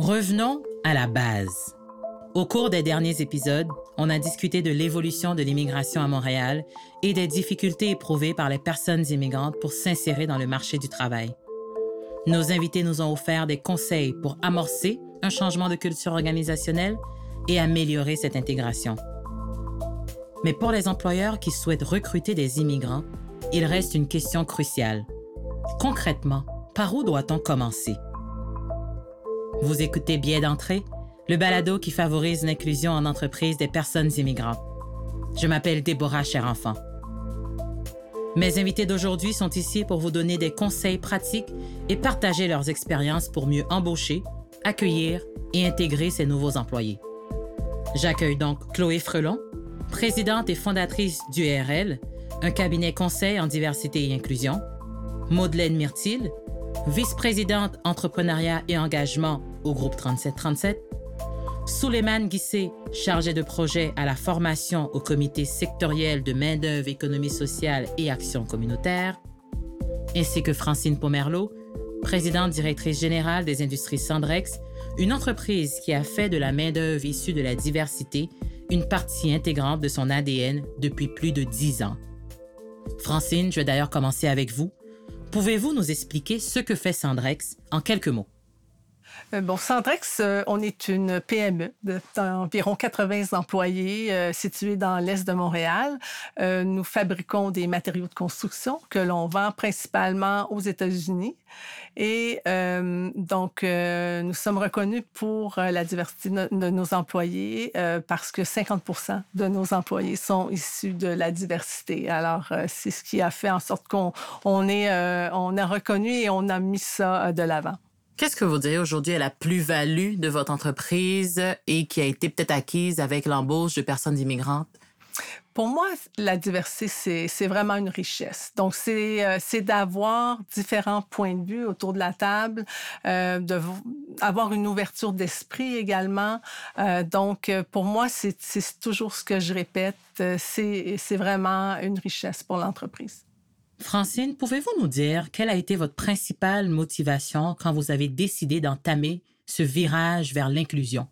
Revenons à la base. Au cours des derniers épisodes, on a discuté de l'évolution de l'immigration à Montréal et des difficultés éprouvées par les personnes immigrantes pour s'insérer dans le marché du travail. Nos invités nous ont offert des conseils pour amorcer un changement de culture organisationnelle et améliorer cette intégration. Mais pour les employeurs qui souhaitent recruter des immigrants, il reste une question cruciale. Concrètement, par où doit-on commencer? Vous écoutez Biais d'entrée, le balado qui favorise l'inclusion en entreprise des personnes immigrantes. Je m'appelle Déborah Cher-Enfant. Mes invités d'aujourd'hui sont ici pour vous donner des conseils pratiques et partager leurs expériences pour mieux embaucher, accueillir et intégrer ces nouveaux employés. J'accueille donc Chloé Frelon, présidente et fondatrice du RL, un cabinet conseil en diversité et inclusion, Madeleine Myrtil, vice-présidente entrepreneuriat et engagement au groupe 3737, Souleymane Guissé, chargé de projet à la formation au comité sectoriel de main-d'œuvre, économie sociale et action communautaire, ainsi que Francine Pomerleau, présidente directrice générale des industries Sandrex, une entreprise qui a fait de la main-d'œuvre issue de la diversité une partie intégrante de son ADN depuis plus de dix ans. Francine, je vais d'ailleurs commencer avec vous. Pouvez-vous nous expliquer ce que fait Sandrex en quelques mots? Euh, bon, Centrex, euh, on est une PME d'environ 80 employés euh, située dans l'est de Montréal. nous fabriquons des matériaux de construction que l'on vend principalement aux États-Unis. Et donc, nous sommes reconnus pour la diversité de nos employés parce que 50% de nos employés sont issus de la diversité. Alors, c'est ce qui a fait en sorte qu'on on est, on a reconnu et on a mis ça de l'avant. Qu'est-ce que vous direz aujourd'hui à la plus-value de votre entreprise et qui a été peut-être acquise avec l'embauche de personnes immigrantes? Pour moi, la diversité, c'est vraiment une richesse. Donc, c'est euh, d'avoir différents points de vue autour de la table, euh, d'avoir une ouverture d'esprit également. Euh, donc, pour moi, c'est toujours ce que je répète. C'est vraiment une richesse pour l'entreprise. Francine, pouvez-vous nous dire quelle a été votre principale motivation quand vous avez décidé d'entamer ce virage vers l'inclusion?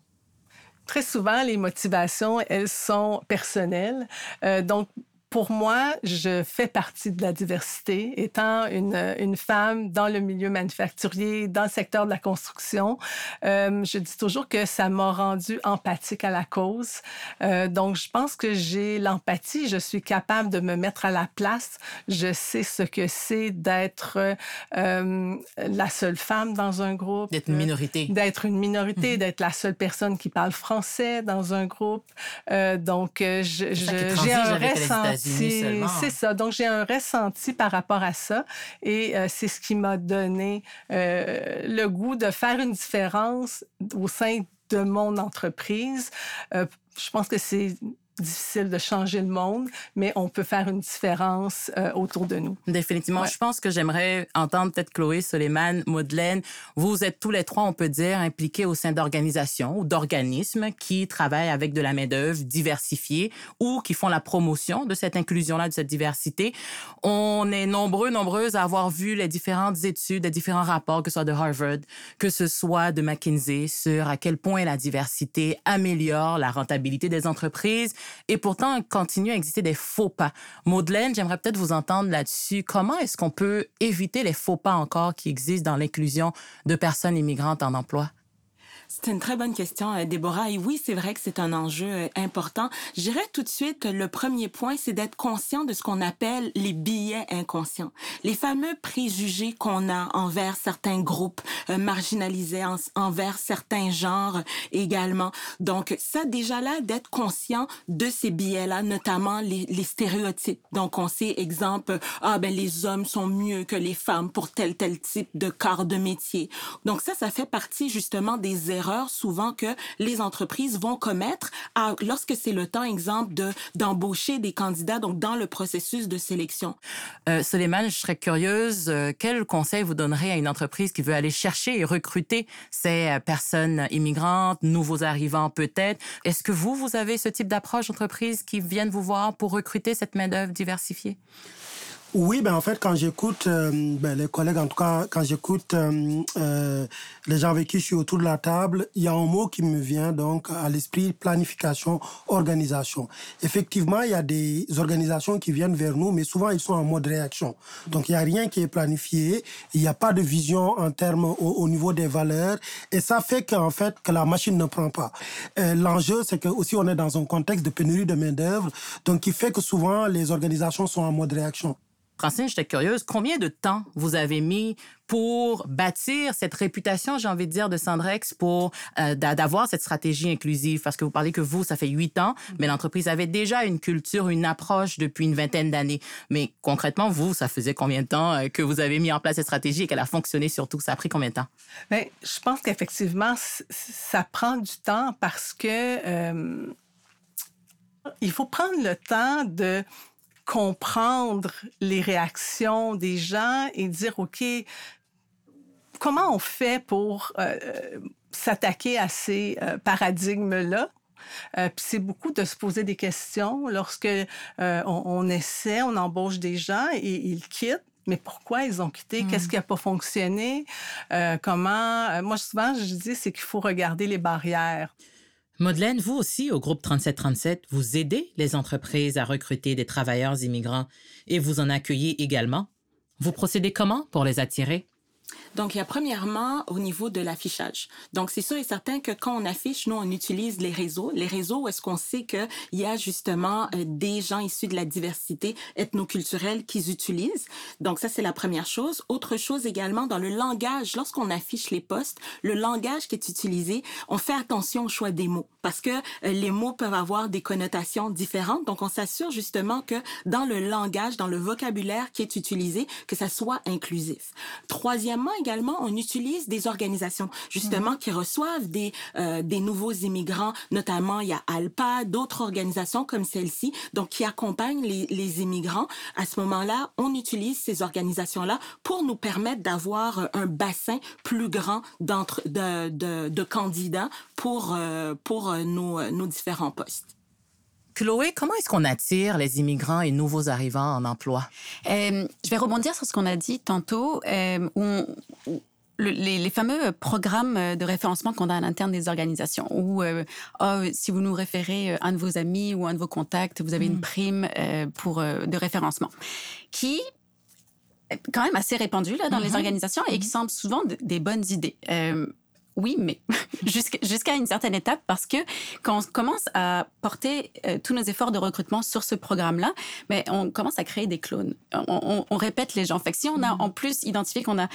Très souvent, les motivations, elles sont personnelles. Euh, donc, pour moi, je fais partie de la diversité. Étant une, une femme dans le milieu manufacturier, dans le secteur de la construction, euh, je dis toujours que ça m'a rendu empathique à la cause. Euh, donc, je pense que j'ai l'empathie. Je suis capable de me mettre à la place. Je sais ce que c'est d'être euh, la seule femme dans un groupe. D'être une minorité. D'être une minorité, mhm. d'être la seule personne qui parle français dans un groupe. Euh, donc, j'ai un c'est ça. Donc, j'ai un ressenti par rapport à ça et euh, c'est ce qui m'a donné euh, le goût de faire une différence au sein de mon entreprise. Euh, je pense que c'est difficile de changer le monde, mais on peut faire une différence euh, autour de nous. Définitivement. Je pense que j'aimerais entendre peut-être Chloé, Soleiman, Madeleine. Vous êtes tous les trois, on peut dire, impliqués au sein d'organisations ou d'organismes qui travaillent avec de la main-d'œuvre diversifiée ou qui font la promotion de cette inclusion-là, de cette diversité. On est nombreux, nombreuses à avoir vu les différentes études, les différents rapports, que ce soit de Harvard, que ce soit de McKinsey, sur à quel point la diversité améliore la rentabilité des entreprises, et pourtant, il continue à exister des faux pas. Madeleine, j'aimerais peut-être vous entendre là-dessus. Comment est-ce qu'on peut éviter les faux pas encore qui existent dans l'inclusion de personnes immigrantes en emploi? C'est une très bonne question, euh, Déborah. Et oui, c'est vrai que c'est un enjeu euh, important. Je dirais tout de suite le premier point, c'est d'être conscient de ce qu'on appelle les billets inconscients. Les fameux préjugés qu'on a envers certains groupes euh, marginalisés, envers certains genres également. Donc, ça, déjà là, d'être conscient de ces billets-là, notamment les, les stéréotypes. Donc, on sait, exemple, ah ben les hommes sont mieux que les femmes pour tel tel type de corps de métier. Donc ça, ça fait partie justement des souvent que les entreprises vont commettre lorsque c'est le temps, exemple, de d'embaucher des candidats donc dans le processus de sélection. Euh, je serais curieuse, euh, quel conseil vous donnerez à une entreprise qui veut aller chercher et recruter ces euh, personnes immigrantes, nouveaux arrivants peut-être? Est-ce que vous, vous avez ce type d'approche d'entreprise qui viennent vous voir pour recruter cette main-d'œuvre diversifiée? Oui, ben en fait, quand j'écoute euh, ben, les collègues, en tout cas, quand j'écoute euh, euh, les gens avec qui je suis autour de la table, il y a un mot qui me vient donc à l'esprit planification, organisation. Effectivement, il y a des organisations qui viennent vers nous, mais souvent ils sont en mode réaction. Donc il n'y a rien qui est planifié, il n'y a pas de vision en termes au, au, niveau des valeurs, et ça fait qu'en fait que la machine ne prend pas. L'enjeu, c'est que aussi on est dans un contexte de pénurie de main d'œuvre, donc qui fait que souvent les organisations sont en mode réaction. Francine, j'étais curieuse, combien de temps vous avez mis pour bâtir cette réputation, j'ai envie de dire, de Sandrex, pour euh, d'avoir cette stratégie inclusive? Parce que vous parlez que vous, ça fait huit ans, mais l'entreprise avait déjà une culture, une approche depuis une vingtaine d'années. Mais concrètement, vous, ça faisait combien de temps euh, que vous avez mis en place cette stratégie et qu'elle a fonctionné surtout? Ça a pris combien de temps? Bien, je pense qu'effectivement, ça prend du temps parce que euh, il faut prendre le temps de comprendre les réactions des gens et dire, OK, comment on fait pour euh, s'attaquer à ces euh, paradigmes-là? Euh, puis c'est beaucoup de se poser des questions lorsque on, essaie, on embauche des gens et ils quittent. Mais pourquoi ils ont quitté? Qu'est-ce hmm. qui n'a pas fonctionné? comment? moi, souvent, je dis, c'est qu'il faut regarder les barrières. Madeleine, vous aussi, au groupe 3737, vous aidez les entreprises à recruter des travailleurs immigrants et vous en accueillez également. Vous procédez comment pour les attirer? Donc, il y a premièrement au niveau de l'affichage. Donc, c'est sûr et certain que quand on affiche, nous, on utilise les réseaux. Les réseaux est-ce qu'on sait qu'il y a justement euh, des gens issus de la diversité ethnoculturelle qu'ils utilisent? Donc, ça, c'est la première chose. Autre chose également, dans le langage, lorsqu'on affiche les postes, le langage qui est utilisé, on fait attention au choix des mots parce que euh, les mots peuvent avoir des connotations différentes. Donc, on s'assure justement que dans le langage, dans le vocabulaire qui est utilisé, que ça soit inclusif. Également, on utilise des organisations justement qui reçoivent des euh, des nouveaux immigrants, notamment il y a Alpa, d'autres organisations comme celle-ci, donc qui accompagnent les, les immigrants. À ce moment-là, on utilise ces organisations-là pour nous permettre d'avoir un bassin plus grand d'entre de, de, de, candidats pour euh, pour nos, nos différents postes. Chloé, comment est-ce qu'on attire les immigrants et nouveaux arrivants en emploi? Euh, je vais rebondir sur ce qu'on a dit tantôt. Euh, les, fameux programmes de référencement qu'on a à l'interne des organisations, où euh, oh, si vous nous référez un de vos amis ou un de vos contacts, vous avez une mm. prime pour de référencement, qui est quand même assez répandu là, dans les mm-hmm. organisations et qui semble souvent des bonnes idées oui, mais jusqu'à une certaine étape, parce que quand on commence à porter euh, tous nos efforts de recrutement sur ce programme-là, mais ben, on commence à créer des clones. On, répète les gens. Fait que si on a mm. en plus identifié qu'on a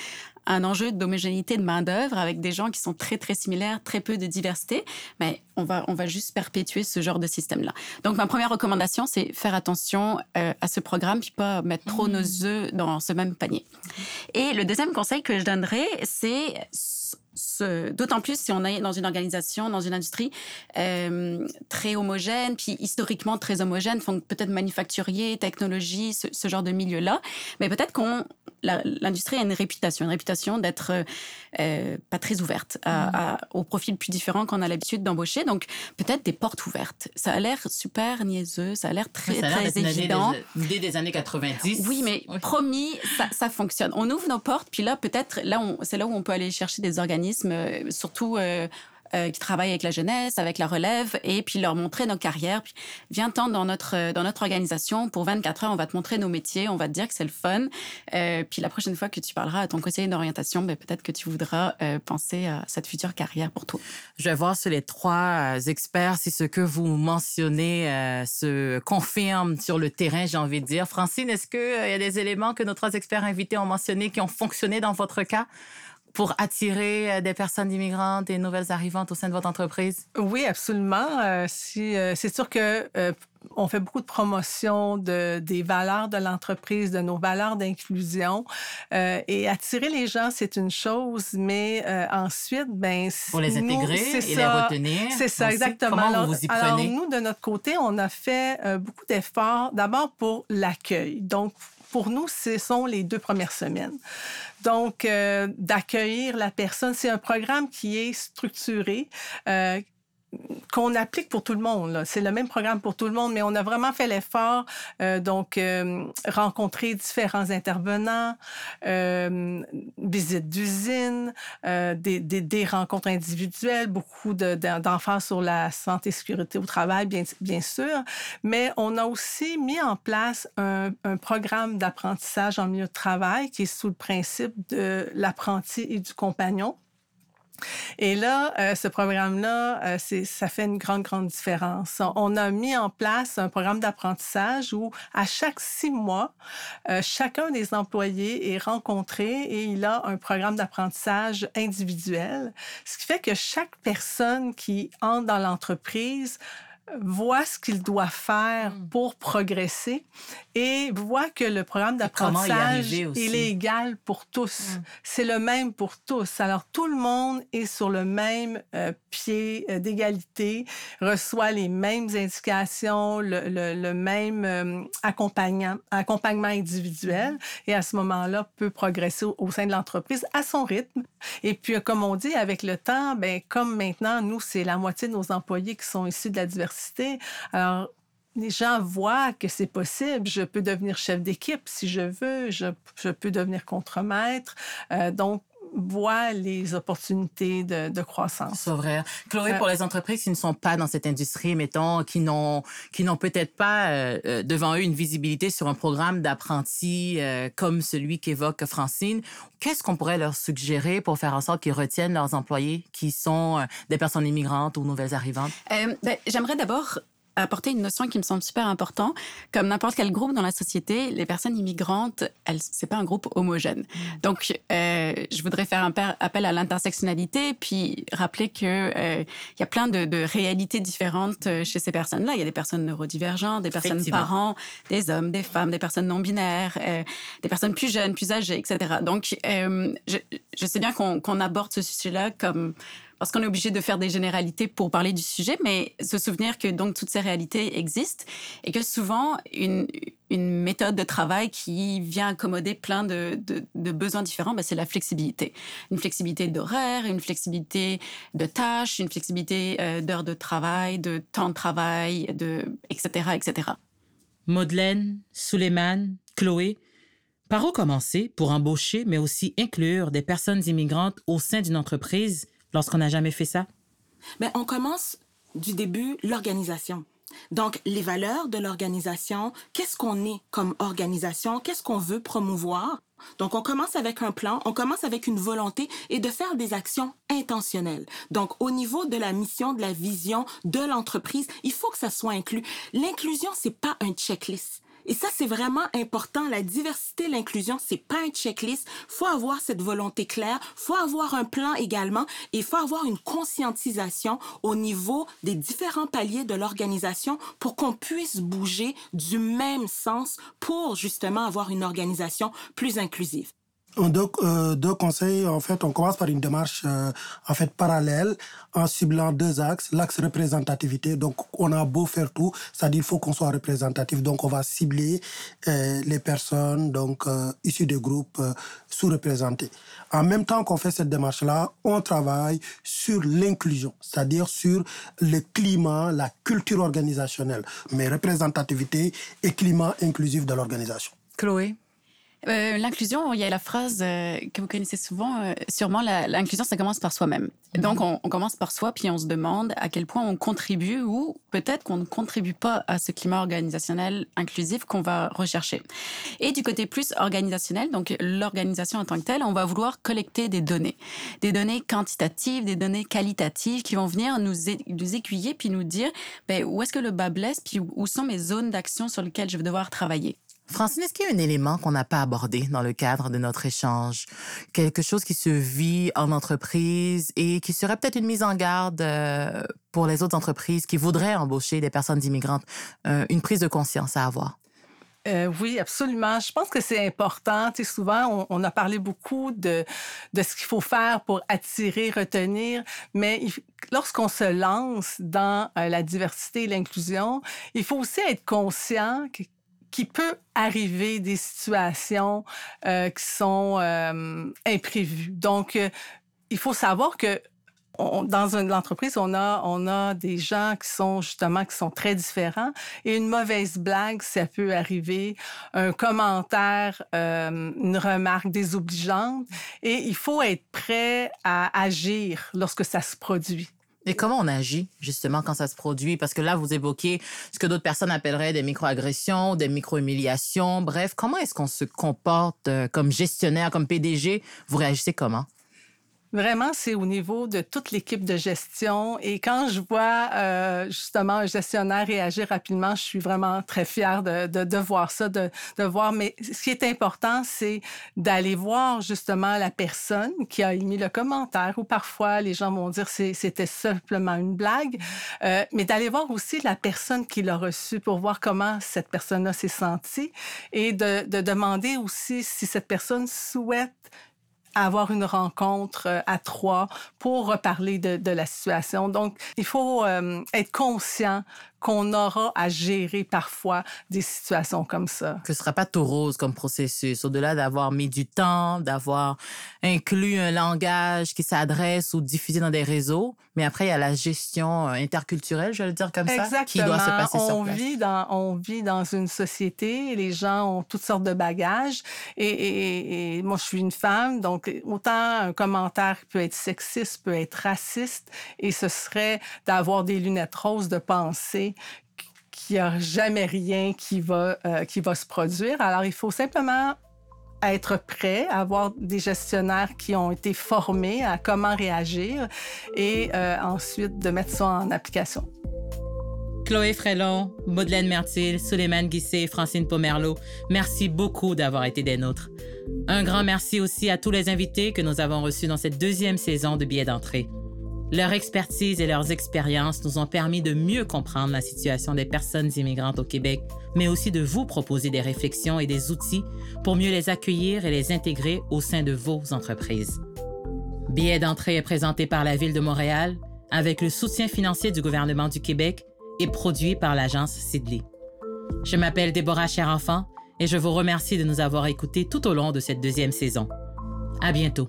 un enjeu d'homogénéité de main-d'œuvre avec des gens qui sont très, très similaires, très peu de diversité, mais ben, on va, on va juste perpétuer ce genre de système-là. Donc, ma première recommandation, c'est faire attention euh, à ce programme, puis pas mettre trop mm. nos œufs dans ce même panier. Et le deuxième conseil que je donnerais, c'est d'autant plus si on est dans une organisation, dans une industrie euh, très homogène, puis historiquement très homogène, peut-être manufacturier, technologie, ce, genre de milieu-là, mais peut-être qu'on l'industrie a une réputation, une réputation d'être euh, pas très ouverte à, aux profils plus différents qu'on a l'habitude d'embaucher. Donc peut-être des portes ouvertes. Ça a l'air super niaiseux, ça a l'air très très évident. L'idée des, années 90. Oui, mais promis, ça, ça, fonctionne. On ouvre nos portes, puis là peut-être là c'est là où on peut aller chercher des organismes euh, surtout euh, euh, qui travaillent avec la jeunesse, avec la relève, et puis leur montrer nos carrières. Dans notre, dans notre organisation. Pour 24 heures, on va te montrer nos métiers, on va te dire que c'est le fun. puis la prochaine fois que tu parleras à ton conseiller d'orientation, ben, peut-être que tu voudras penser à cette future carrière pour toi. Je vais voir sur les trois experts si ce que vous mentionnez se confirme sur le terrain, j'ai envie de dire. Francine, est-ce qu'il y a des éléments que nos trois experts invités ont mentionnés qui ont fonctionné dans votre cas? Pour attirer euh, des personnes immigrantes et nouvelles arrivantes au sein de votre entreprise? Oui, absolument. Euh, si, euh, c'est sûr que on fait beaucoup de promotion de, des valeurs de l'entreprise, de nos valeurs d'inclusion. et attirer les gens, c'est une chose, mais ensuite, ben pour les intégrer et les retenir. C'est ça, exactement. Comment vous, vous y prenez? alors, nous, de notre côté, on a fait beaucoup d'efforts, d'abord pour l'accueil. Donc, pour nous, ce sont les deux premières semaines. Donc, euh, d'accueillir la personne, c'est un programme qui est structuré. Euh, qu'on applique pour tout le monde. C'est le même programme pour tout le monde, mais on a vraiment fait l'effort, euh, donc euh, rencontrer différents intervenants, euh, visites d'usines, euh, des, rencontres individuelles, beaucoup d'enfants sur la santé et sécurité au travail, bien, sûr, mais on a aussi mis en place un programme d'apprentissage en milieu de travail qui est sous le principe de l'apprenti et du compagnon. Et là, euh, ce programme-là, euh, ça fait une grande, grande différence. On a mis en place un programme d'apprentissage où, à chaque six mois, euh, chacun des employés est rencontré et il a un programme d'apprentissage individuel, ce qui fait que chaque personne qui entre dans l'entreprise voit ce qu'il doit faire mm. pour progresser et voit que le programme d'apprentissage il est égal pour tous. Mm. C'est le même pour tous. Alors tout le monde est sur le même euh, pied euh, d'égalité, reçoit les mêmes indications, le, le, le même euh, accompagnement, accompagnement individuel et à ce moment-là peut progresser au, au sein de l'entreprise à son rythme. Et puis comme on dit avec le temps, ben comme maintenant nous c'est la moitié de nos employés qui sont issus de la diversité alors, les gens voient que c'est possible. Je peux devenir chef d'équipe si je veux. Je, peux devenir contremaître. Euh, donc, voient les opportunités de, de croissance. C'est vrai. Chloé, euh, pour les entreprises qui ne sont pas dans cette industrie, mettons, qui n'ont qui n'ont peut-être pas euh, euh, devant eux une visibilité sur un programme d'apprenti comme celui qu'évoque Francine, qu'est-ce qu'on pourrait leur suggérer pour faire en sorte qu'ils retiennent leurs employés qui sont des personnes immigrantes ou nouvelles arrivantes? Ben, J'aimerais d'abord apporter une notion qui me semble super importante. Comme n'importe quel groupe dans la société, les personnes immigrantes, elles, c'est pas un groupe homogène. Mm. Donc, euh, je voudrais faire un appel à l'intersectionnalité, puis rappeler que euh, il y a plein de, de, réalités différentes euh, chez ces personnes-là. Il y a des personnes neurodivergentes, des personnes parents, des hommes, des femmes, des personnes non binaires, euh, des personnes plus jeunes, plus âgées, etc. Donc, euh, je, je, sais bien qu'on qu'on aborde ce sujet-là comme parce qu'on est obligé de faire des généralités pour parler du sujet, mais se souvenir que donc toutes ces réalités existent et que souvent une, méthode de travail qui vient accommoder plein de besoins différents, ben c'est la flexibilité. Une flexibilité d'horaire, une flexibilité de tâches, une flexibilité euh, d'heures de travail, de temps de travail, de, etc., etc. Madeleine, Suleiman, Chloé, par où commencer pour embaucher, mais aussi inclure des personnes immigrantes au sein d'une entreprise lorsqu'on n'a jamais fait ça? Ben, on commence du début, l'organisation. Donc, les valeurs de l'organisation, qu'est-ce qu'on est comme organisation, qu'est-ce qu'on veut promouvoir? Donc, on commence avec un plan, on commence avec une volonté et de faire des actions intentionnelles. Donc, au niveau de la mission, de la vision de l'entreprise, il faut que ça soit inclus. L'inclusion, c'est pas un checklist. Et ça, c'est vraiment important. La diversité, l'inclusion, c'est pas un checklist. Faut avoir cette volonté claire. Faut avoir un plan également. Et faut avoir une conscientisation au niveau des différents paliers de l'organisation pour qu'on puisse bouger du même sens pour justement avoir une organisation plus inclusive. Deux, euh, deux conseils, en fait, on commence par une démarche euh, en fait parallèle en ciblant deux axes. L'axe représentativité, donc on a beau faire tout, c'est-à-dire il faut qu'on soit représentatif. Donc on va cibler euh, les personnes donc issues des groupes sous-représentés. En même temps qu'on fait cette démarche-là, on travaille sur l'inclusion, c'est-à-dire sur le climat, la culture organisationnelle, mais représentativité et climat inclusif de l'organisation. Chloé? Euh, l'inclusion, il y a la phrase euh, que vous connaissez souvent, euh, sûrement, l'inclusion, ça commence par soi-même. Mm-hmm. Donc, on, on, commence par soi, puis on se demande à quel point on contribue ou peut-être qu'on ne contribue pas à ce climat organisationnel inclusif qu'on va rechercher. Et du côté plus organisationnel, donc l'organisation en tant que telle, on va vouloir collecter des données. Des données quantitatives, des données qualitatives qui vont venir nous, nous aiguiller puis nous dire ben, où est-ce que le bas blesse, puis où sont mes zones d'action sur lesquelles je vais devoir travailler? Francine, est-ce qu'il y a un élément qu'on n'a pas abordé dans le cadre de notre échange? Quelque chose qui se vit en entreprise et qui serait peut-être une mise en garde euh, pour les autres entreprises qui voudraient embaucher des personnes immigrantes, euh, une prise de conscience à avoir? Euh, oui, absolument. Je pense que c'est important. Tu souvent, on, a parlé beaucoup de, de ce qu'il faut faire pour attirer, retenir, mais lorsqu'on se lance dans la diversité et l'inclusion, il faut aussi être conscient que qui peut arriver des situations euh, qui sont euh, imprévues. Donc, euh, il faut savoir que dans une entreprise, on a, des gens qui sont justement qui sont très différents et une mauvaise blague, ça peut arriver, un commentaire, une remarque désobligeante et il faut être prêt à agir lorsque ça se produit. Et comment on agit justement quand ça se produit? Parce que là, vous évoquez ce que d'autres personnes appelleraient des microagressions, des micro-humiliations. Bref, comment est-ce qu'on se comporte euh, comme gestionnaire, comme PDG? Vous réagissez comment? Vraiment, c'est au niveau de toute l'équipe de gestion. Et quand je vois euh, justement un gestionnaire réagir rapidement, je suis vraiment très fière de, de, de voir ça, de, de, voir. Mais ce qui est important, c'est d'aller voir justement la personne qui a émis le commentaire, ou parfois les gens vont dire c'était simplement une blague, euh, mais d'aller voir aussi la personne qui l'a reçu pour voir comment cette personne-là s'est sentie et de, de demander aussi si cette personne souhaite avoir une rencontre euh, à trois pour reparler de, de la situation. Donc, il faut euh, être conscient qu'on aura à gérer parfois des situations comme ça. Que ce ne sera pas tout rose comme processus. Au-delà d'avoir mis du temps, d'avoir inclus un langage qui s'adresse ou diffusé dans des réseaux, mais après, il y a la gestion euh, interculturelle, je vais le dire comme ça, qui doit se passer on sur place. Vit dans, on vit dans une société, les gens ont toutes sortes de bagages. Et, et, et moi, je suis une femme, donc autant un commentaire peut être sexiste, peut être raciste, et ce serait d'avoir des lunettes roses de pensée qu'il n'y a jamais rien qui va, euh, qui va se produire. Alors, il faut simplement être prêt, avoir des gestionnaires qui ont été formés à comment réagir et euh, ensuite de mettre ça en application. Chloé Frélon, Madeleine Mertil, Suleiman Guissé et Francine Pomerleau, merci beaucoup d'avoir été des nôtres. Un grand merci aussi à tous les invités que nous avons reçus dans cette deuxième saison de Billets d'entrée. Leur expertise et leurs expériences nous ont permis de mieux comprendre la situation des personnes immigrantes au Québec, mais aussi de vous proposer des réflexions et des outils pour mieux les accueillir et les intégrer au sein de vos entreprises. Billet d'entrée est présenté par la Ville de Montréal avec le soutien financier du gouvernement du Québec et produit par l'agence Sidley. Je m'appelle Déborah Cher-Enfant et je vous remercie de nous avoir écoutés tout au long de cette deuxième saison. À bientôt.